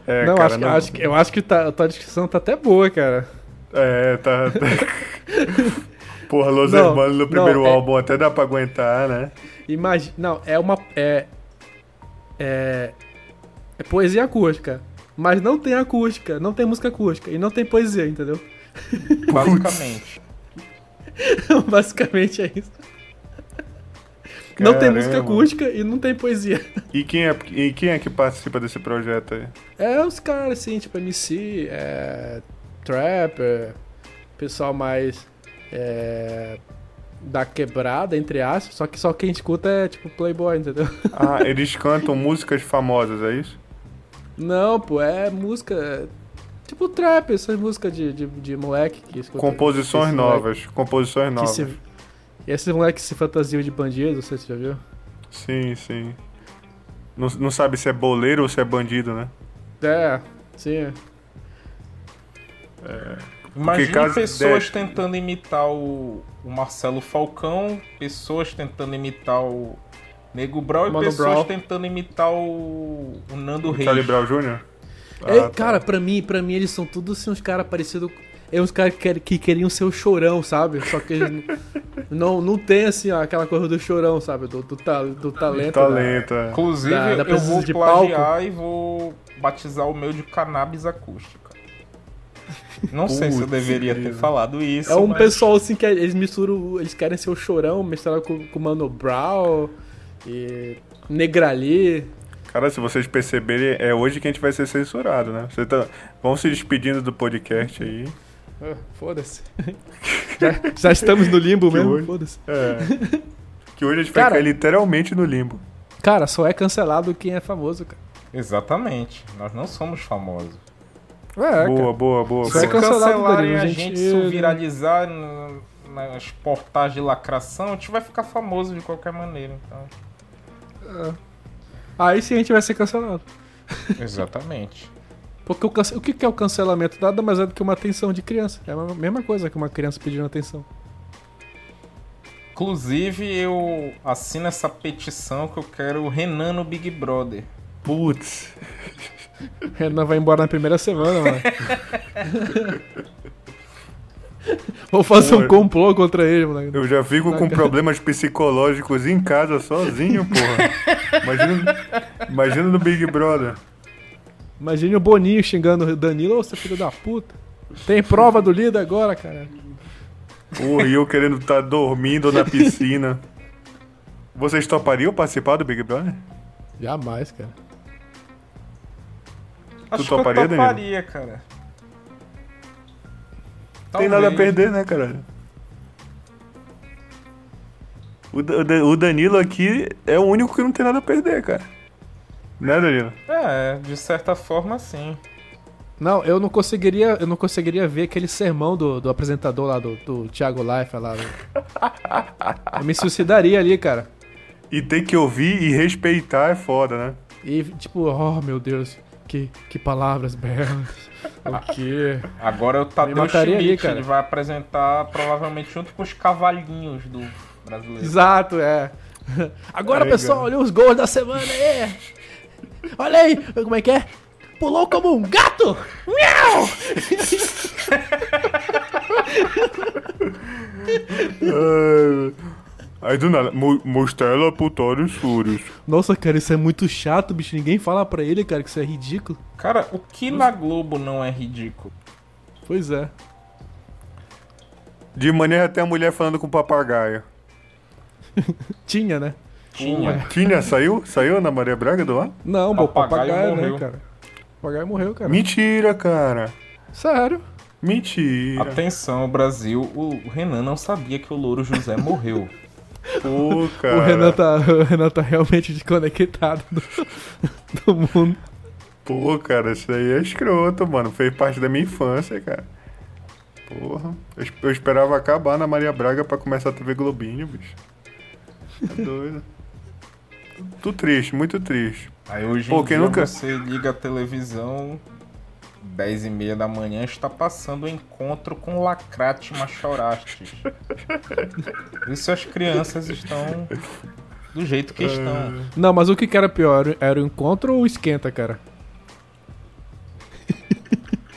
É, não, cara, acho, que- acho que, eu acho que tá, a tua descrição tá até boa, cara. É, tá. Porra, Los Não, Hermanos no não, primeiro é- álbum até dá pra aguentar, né? Imagina. Não, é uma. É. É. É poesia acústica. Mas não tem acústica, não tem música acústica e não tem poesia, entendeu? Basicamente. Basicamente é isso. Não tem Caramba. música acústica e não tem poesia. E quem, é, e quem é que participa desse projeto aí? É os caras assim, tipo MC, é, trap, é, pessoal mais é, da quebrada, entre aspas, só que só quem escuta é tipo Playboy, entendeu? Ah, eles cantam músicas famosas, é isso? Não, pô, é música. é, Tipo trap, essas músicas de, de, de moleque que escuta. Composições esse moleque novas. Composições novas. se, esses moleques se fantasiam de bandido, não sei se você já viu. Sim, sim. Não, não sabe se é boleiro ou se é bandido, né? É, sim. Imagine caso pessoas de- tentando imitar o, o Marcelo Falcão, pessoas tentando imitar o Nego Brau e Mano pessoas Brown. tentando imitar o, o Nando Reis. Charlie Brown Jr.? É, Ah, tá. Cara, pra mim, pra mim eles são todos assim, uns caras parecidos. É uns caras que, que queriam ser o chorão, sabe? Só que eles não, não, tem assim, ó, aquela coisa do chorão, sabe? Do, do, ta- do talento. da- Talento, é. Inclusive, Da- da eu vou de plagiar e vou batizar o meu de cannabis acústica. Não sei se eu Putz, deveria ter falado isso. É um mas- pessoal assim que eles misturam. Eles querem ser o chorão, misturar com, com o Mano Brown e Negrali. Cara, se vocês perceberem, é hoje que a gente vai ser censurado, né? Vocês tá... vão se despedindo do podcast aí. Ah, Foda-se. já, já estamos no limbo Que mesmo, hoje- foda-se. É. que hoje a gente vai Cara- cair literalmente no limbo. Cara, só é cancelado quem é famoso, cara. Exatamente. Nós não somos famosos. É, boa, boa, boa, é Se boa. cancelado, cancelarem a gente- isso viralizar no- nas portais de lacração, a gente vai ficar famoso de qualquer maneira. Então. Aí sim a gente vai ser cancelado. Exatamente. Porque o, cance- o que que é o cancelamento? Nada mais é do que uma atenção de criança. É a mesma coisa que uma criança pedindo atenção. Inclusive, eu assino essa petição que eu quero o Renan no Big Brother. Putz. Renan vai embora na primeira semana, mano. Vou fazer um Porra. complô contra ele, moleque. Eu já fico com problemas psicológicos em casa sozinho, porra. Imagina, imagina no Big Brother. Imagine o Boninho xingando o Danilo, ô seu filho da puta. Tem prova do líder agora, cara. E eu querendo estar dormindo na piscina. Vocês topariam participar do Big Brother? Jamais, cara. Acho toparia, que eu Danilo? toparia, cara. Tem nada a Talvez. perder, né? O, Da- o Danilo aqui é o único que não tem nada a perder, cara. Né, Danilo? É, de certa forma, sim. Não, eu não conseguiria, eu não conseguiria ver aquele sermão do, do apresentador lá, do, do Thiago Life lá. Eu me suicidaria ali, cara. E ter que ouvir e respeitar é foda, né? E tipo, oh meu Deus, que, que palavras belas. O quê? Agora é o Tadeu Schmidt, cara. ele vai apresentar provavelmente junto com os cavalinhos do brasileiro. Exato, é. Agora, Legal. pessoal, olha os gols da semana aí. Olha aí, como é que é? Pulou como um gato! Miau! Aí do nada, mo- mostela putórios fúrios. Nossa, cara, isso é muito chato, bicho. Ninguém fala pra ele, cara, que isso é ridículo. Cara, o que na Globo não é ridículo? Pois é. De maneira até a mulher falando com o papagaio. Tinha, né? Tinha. Tinha, saiu? Saiu Ana Maria Braga do ar? Não, pô, Papagaio papagaio, morreu. né, cara? Papagaio morreu, cara. Mentira, cara. Sério. Mentira. Atenção, Brasil, o Renan não sabia que o Louro José morreu. Pô, cara. O, Renan tá, o Renan tá realmente desconectado do, do mundo. Pô, cara, isso aí é escroto, mano. Fez parte da minha infância, cara. Porra. Eu, eu esperava acabar na Maria Braga pra começar a TV Globinho, bicho. É doido. Muito triste, muito triste. Aí hoje Pô, em dia nunca- você liga a televisão, 10 e meia da manhã, está passando o encontro com Lacrate Machorastes. Isso as crianças estão do jeito que estão. Não, mas o que era pior? Era o encontro ou o esquenta, cara?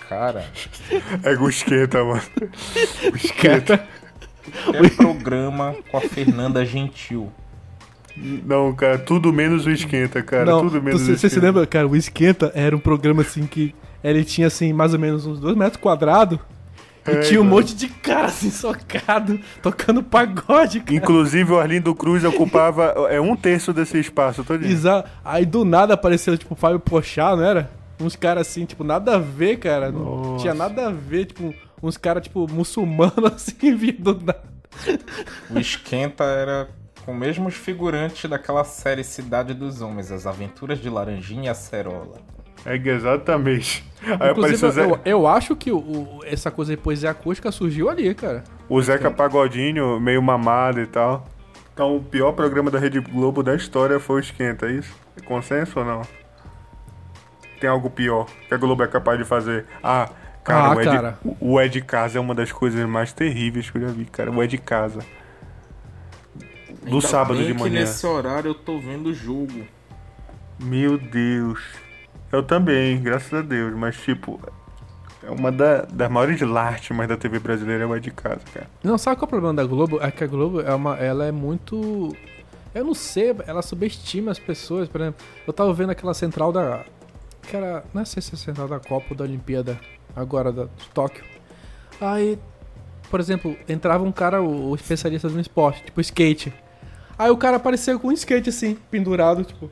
Cara, É o esquenta, mano. O esquenta. é programa com a Fernanda Gentil. Não, cara, tudo menos o esquenta, cara. Não, tudo tu- menos o você esquenta. se lembra, cara, o esquenta era um programa assim que ele tinha assim mais ou menos uns 2 metros quadrados e É, tinha um mano. monte de cara assim socado, tocando pagode, cara. Inclusive o Arlindo Cruz ocupava é um terço desse espaço todo. Exa- Aí do nada apareceu, tipo, Fábio Pochá, não era? Uns caras assim, tipo, nada a ver, cara. Não Nossa. tinha nada a ver, tipo, uns caras, tipo, muçulmanos assim, vindo do nada. O Esquenta era com os mesmos figurantes daquela série Cidade dos Homens, As Aventuras de Laranjinha e Acerola. É exatamente. Aí Inclusive, o, Zé- eu, eu acho que o- o- essa coisa de poesia acústica surgiu ali, cara. o Zeca Pagodinho, meio mamado e tal. Então o pior programa da Rede Globo da história foi o Esquenta, é isso? É consenso ou não? Tem algo pior que a Globo é capaz de fazer? Ah, cara, Ah, o, Ed, cara. o- o Ed Casa é uma das coisas mais terríveis que eu já vi, cara. O Ed Casa. Do Ainda sábado bem de que manhã. nesse horário eu tô vendo o jogo. Meu Deus. Eu também, graças a Deus. Mas, tipo, é uma da- das maiores lástimas da TV brasileira é o Ed Casa, cara. Não, sabe qual é o problema da Globo? É que a Globo é uma, ela é muito. Eu não sei, ela subestima as pessoas. Por exemplo, eu tava vendo aquela central da. Que era. Não sei se é a central da Copa ou da Olimpíada, agora da, de Tóquio. Aí, por exemplo, entrava um cara, o, o especialista no esporte, tipo skate. Aí o cara apareceu com um skate assim, pendurado, tipo.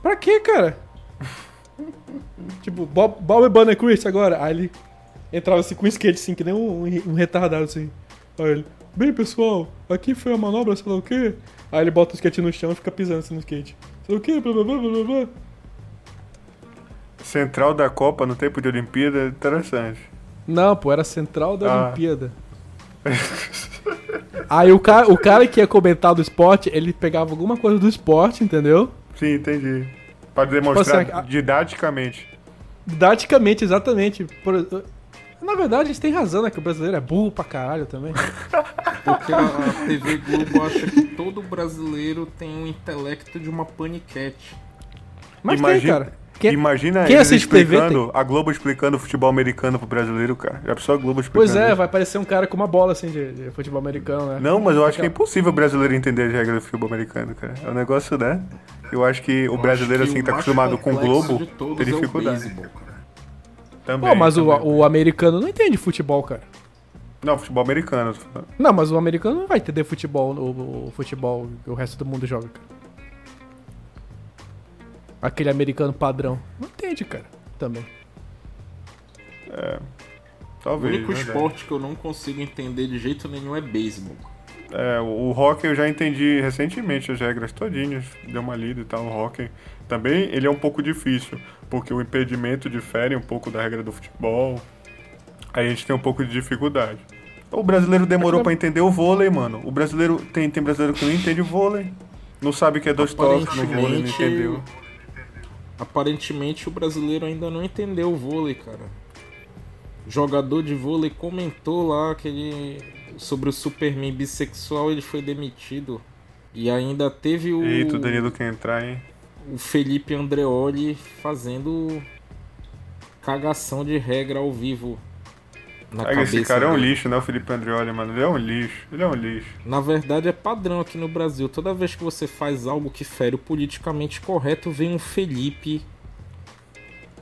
Pra quê, cara? Tipo, Bob, Bob Banner Chris agora. Aí ele entrava assim com um skate, assim, que nem um, um retardado, assim. Aí ele, bem pessoal, aqui foi a manobra, sei lá o quê. Aí ele bota o skate no chão e fica pisando assim no skate. Sei lá o quê, blá blá blá blá blá. Central da Copa no tempo de Olimpíada é interessante. Não, pô, era central da Ah. Olimpíada. Aí o cara, o cara que ia comentar do esporte, ele pegava alguma coisa do esporte, entendeu? Sim, entendi. Pra demonstrar Tipo assim, didaticamente. Didaticamente, exatamente. Por- Na verdade, eles têm razão, né? Que o brasileiro é burro pra caralho também. Porque a, a TV Globo acha que todo brasileiro tem um intelecto de uma paniquete. Mas tem, Imagina- cara. Quem- Imagina quem eles assiste TV explicando, a Globo explicando o futebol americano pro brasileiro, cara. Já pensou a Globo explicando Pois é, isso? vai aparecer um cara com uma bola assim de, de futebol americano, né? Não, mas eu acho que é impossível o brasileiro entender as regras do futebol americano, cara. É um negócio, né? Eu acho que o brasileiro, Acho assim, que tá o acostumado com o Globo, tem é o dificuldade. cara. também, Pô, mas o, também. o americano não entende futebol, cara. Não, futebol americano. tô falando. Não, mas o americano não vai entender futebol, o, o futebol que o resto do mundo joga, cara. Aquele americano padrão. Não entende, cara. Também. O Talvez. único verdade. esporte que eu não consigo entender de jeito nenhum é beisebol. É, o o hockey eu já entendi recentemente as regras todinhas, deu uma lida e tal, o hockey. Também ele é um pouco difícil, porque o impedimento difere um pouco da regra do futebol. Aí a gente tem um pouco de dificuldade. O brasileiro demorou pra entender o vôlei, mano. O brasileiro tem, tem brasileiro que não entende vôlei. Não sabe que é dois toques no vôlei, não entendeu. Aparentemente o brasileiro ainda não entendeu o vôlei, cara. O jogador de vôlei comentou lá que ele sobre o Superman bissexual, ele foi demitido. E ainda teve o Eita, o Danilo quer entrar, hein? o Felipe Andreoli fazendo cagação de regra ao vivo. Na Aí esse cara é um dele. lixo, né? O Felipe Andreoli, mano. Ele é um lixo. Ele é um lixo. Na verdade é padrão aqui no Brasil. Toda vez que você faz algo que fere o politicamente correto, vem um Felipe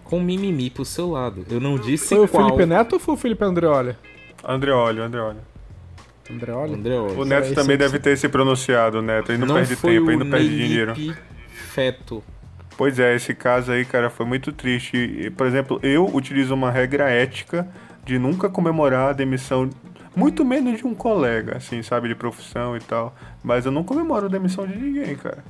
com mimimi pro seu lado. Eu não disse Foi o qual. Felipe Neto ou foi o Felipe Andreoli? Andreoli, Andreoli. Andreoli? Andreoli. O Neto esse também é deve ter se pronunciado, Neto. Ele não, não perde foi tempo, o ele não perde Nelipe dinheiro. Feto. Pois é, esse caso aí, cara, foi muito triste. Por exemplo, eu utilizo uma regra ética de nunca comemorar a demissão, muito menos de um colega, assim, sabe, de profissão e tal. Mas eu não comemoro a demissão de ninguém, cara.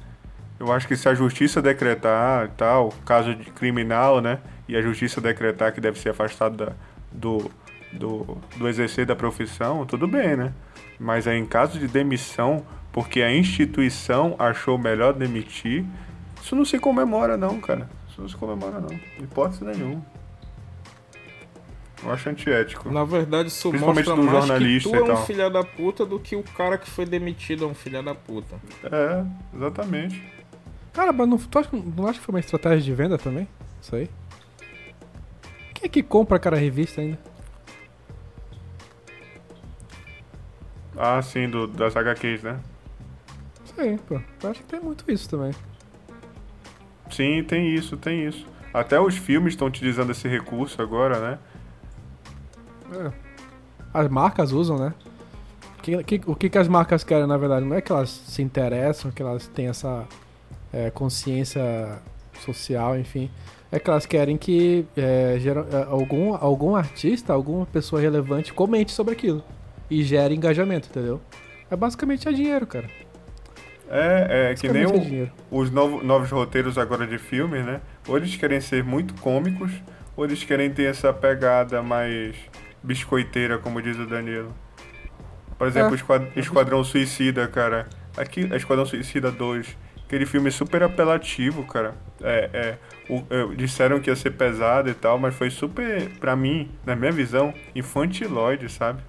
Eu acho que se a justiça decretar tal, caso de criminal, né, e a justiça decretar que deve ser afastado da, do, do, do exercer da profissão, tudo bem, né? Mas aí em caso de demissão, porque a instituição achou melhor demitir, isso não se comemora não, cara. Isso não se comemora não. Hipótese nenhuma. Eu acho antiético. Na verdade, isso Principalmente mostra do mais que jornalista tu e é um tal. filho da puta do que o cara que foi demitido é um filho da puta. É, exatamente. Cara, mas não, tu acha, não acha que foi uma estratégia de venda também? Isso aí? Quem é que compra aquela revista ainda? Ah, sim, do, das HQs, né? Sei, pô. Eu acho que tem muito isso também. Sim, tem isso, tem isso. Até os filmes estão utilizando esse recurso agora, né? É. As marcas usam, né? Que- que- o que, que as marcas querem, na verdade? Não é que elas se interessam, que elas têm essa é, consciência social, enfim. É que elas querem que é, geral- é, algum, algum artista, alguma pessoa relevante comente sobre aquilo. E gere engajamento, entendeu? É basicamente é dinheiro, cara. É, é que nem é o- os novo- novos roteiros agora de filmes, né? Ou eles querem ser muito cômicos, ou eles querem ter essa pegada mais biscoiteira, como diz o Danilo. Por exemplo, É. Esquad- Esquadrão Suicida, cara. Aqui, é Esquadrão Suicida 2. Aquele filme super apelativo, cara. É, é, o- é, disseram que ia ser pesado e tal, mas foi super, pra mim, na minha visão, infantiloide, sabe?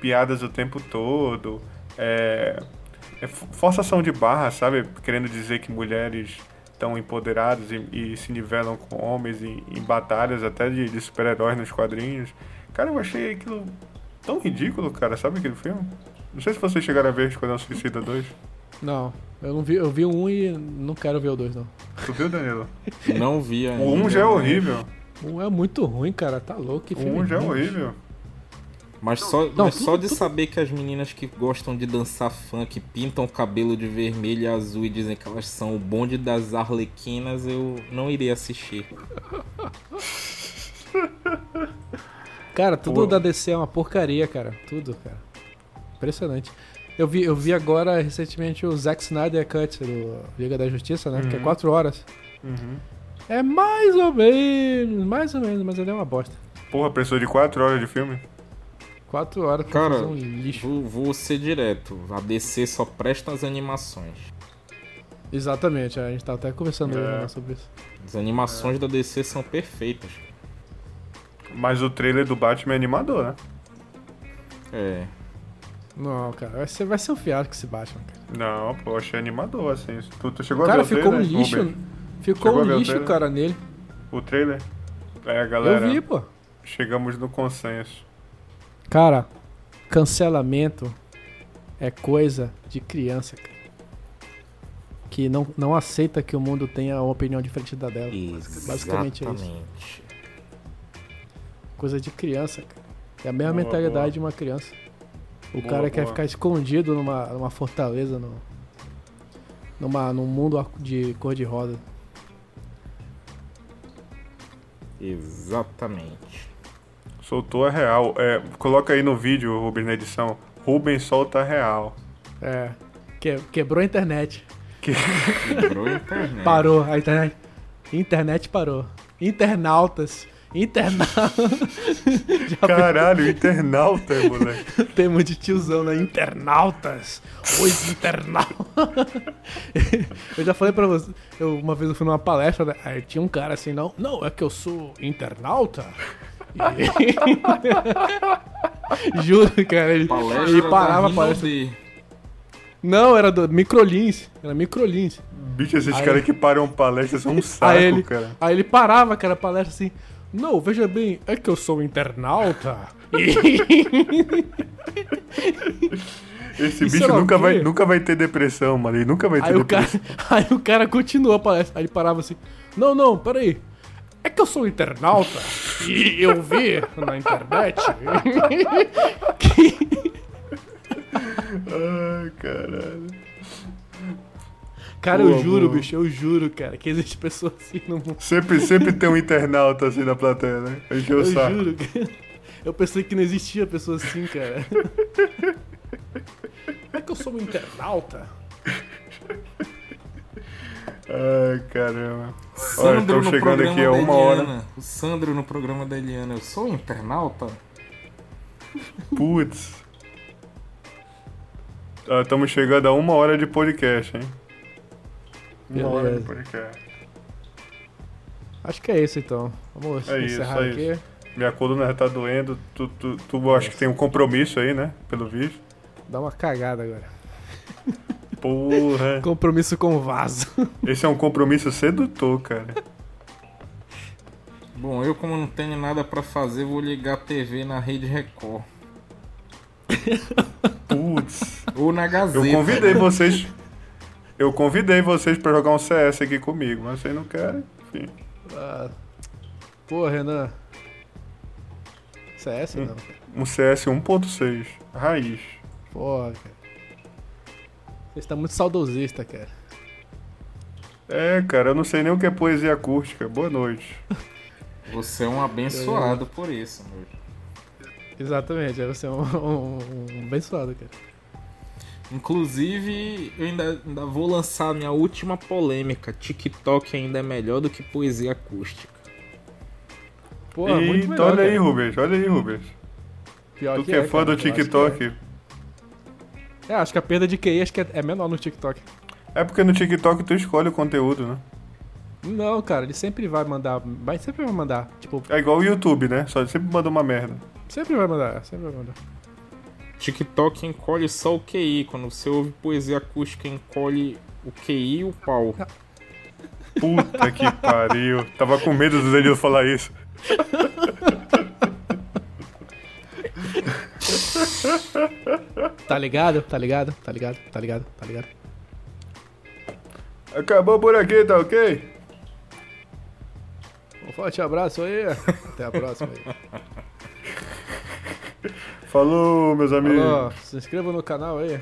Piadas o tempo todo. É, é forçação de barra, sabe? Querendo dizer que mulheres estão empoderadas e, e se nivelam com homens em, em batalhas até de, de super-heróis nos quadrinhos. Cara, eu achei aquilo tão ridículo, cara. Sabe aquele filme? Não sei se vocês chegaram a ver Esquadrão Suicida 2. Não, eu não vi, eu vi o um e não quero ver o dois, não. Tu viu, Danilo? Não vi ainda. O 1 já é horrível. Um é muito ruim, cara, tá louco. Que O filme 1 já é horrível. Mas só, Não, mas tudo- só de tudo- saber que as meninas que gostam de dançar funk pintam o cabelo de vermelho e azul e dizem que elas são o bonde das arlequinas, eu não iria assistir. Cara, tudo Pô. da DC é uma porcaria, cara. Tudo, cara. Impressionante. Eu vi, eu vi agora recentemente o Zack Snyder Cut do Liga da Justiça, né? Que é Uhum. 4 horas. Uhum. É mais ou menos, mais ou menos, mas ele é uma bosta. Porra, precisou de 4 horas de filme? 4 horas Cara, fazer um lixo. Vou, vou ser direto. A DC só presta as animações. Exatamente, a gente tava até conversando É. né, sobre isso. As animações da DC são perfeitas. Mas o trailer do Batman é animador, né? É. Não, cara, vai ser, vai ser um fiasco esse Batman, cara. Não, pô, achei animador, assim. Tu, tu chegou cara, a ver o ficou um trailer, lixo. Rubens? Ficou Chegou um o lixo, cara, nele. O trailer? É, galera. Eu vi, pô. Chegamos no consenso. Cara, cancelamento é coisa de criança, cara. Que não, não aceita que o mundo tenha uma opinião diferente da dela. Basicamente é isso. Coisa de criança, cara. É a mesma Boa, mentalidade boa. de uma criança. O Boa, cara quer ficar escondido numa, numa fortaleza, no, numa, num mundo arco- de cor-de-rosa. Exatamente. Soltou a real. É, coloca aí no vídeo, Rubens, na edição. Rubens solta a real. É. Que, quebrou a internet. Quebrou a internet. Parou a internet. Internet parou. Internautas. Internautas. Já Caralho, internauta, moleque. Temos de tiozão, né? Internautas! Os internautas! eu já falei pra você, eu, uma vez eu fui numa palestra, né? aí tinha um cara assim, não, não, é que eu sou internauta? E- Juro, cara, ele, Palestra ele parava a palestra. Rinode. Não, era do Microlins. Era Microlins. Bicho, esses Aí- caras que param palestra são um saco, Aí ele, cara. aí ele parava, cara, a palestra assim. Não, veja bem, é que eu sou internauta. Esse Isso bicho nunca vai, nunca vai ter depressão, mano. Ele nunca vai ter Aí o, cara, depressão. aí o cara continua a palestra. Aí ele parava assim: Não, não, peraí. É que eu sou internauta e eu vi na internet que. Ai, caralho. Cara, Boa, eu juro, bicho, eu juro, cara, que existe pessoa assim no mundo. Sempre, sempre tem um internauta assim na plateia, né? Encheu Eu saco. juro, cara. Eu pensei que não existia pessoa assim, cara. É que eu sou um internauta? Ai, caramba. Olha, Sandro estão no chegando programa aqui a da uma hora. O Sandro no programa da Eliana. Eu sou internauta? Putz. Estamos chegando a uma hora de podcast, hein? Uma hora de Beleza. podcast. Acho que é isso então. Vamos É isso, encerrar é aqui. isso. Minha coluna já tá doendo. Tu, tu, tu acho que tem um compromisso aí, né? Pelo vídeo. Dá uma cagada agora. Porra. Compromisso com o vaso. Esse é um compromisso sedutor, cara. Bom, eu como não tenho nada pra fazer, vou ligar a TV na Rede Record. Putz. Ou na Gazeta. Eu convidei vocês. Eu convidei vocês pra jogar um CS aqui comigo, mas vocês não querem. Enfim. Ah, Pô, Renan. CS não. Um CS 1.6. Raiz. Porra, cara. Você está muito saudosista, cara. É, cara, eu não sei nem o que é poesia acústica. Boa noite. Você é um abençoado por isso, meu. Exatamente, é você é um, um, um abençoado, cara. Inclusive, eu ainda, ainda vou lançar a minha última polêmica. TikTok ainda é melhor do que poesia acústica. Pô, muito Eita, melhor, olha aí, cara. Rubens, olha aí, Rubens. Pior Tu que é fã cara, do acho TikTok. que É, É, acho que a perda de QI acho que é, é menor no TikTok. É porque no TikTok tu escolhe o conteúdo, né? Não, cara, ele sempre vai mandar. Vai, sempre vai mandar. Tipo, É igual o YouTube, né? Só sempre manda uma merda. sempre vai mandar, sempre vai mandar. TikTok encolhe só o QI. Quando você ouve poesia acústica, encolhe o QI e o pau. Puta que pariu. Tava com medo do Danilo falar isso. Tá ligado? Tá ligado? Tá ligado? Tá ligado? Tá ligado? Acabou por aqui, tá ok? Um forte abraço aí. Até a próxima aí. Falou, meus amigos. Falou, se inscreva no canal aí.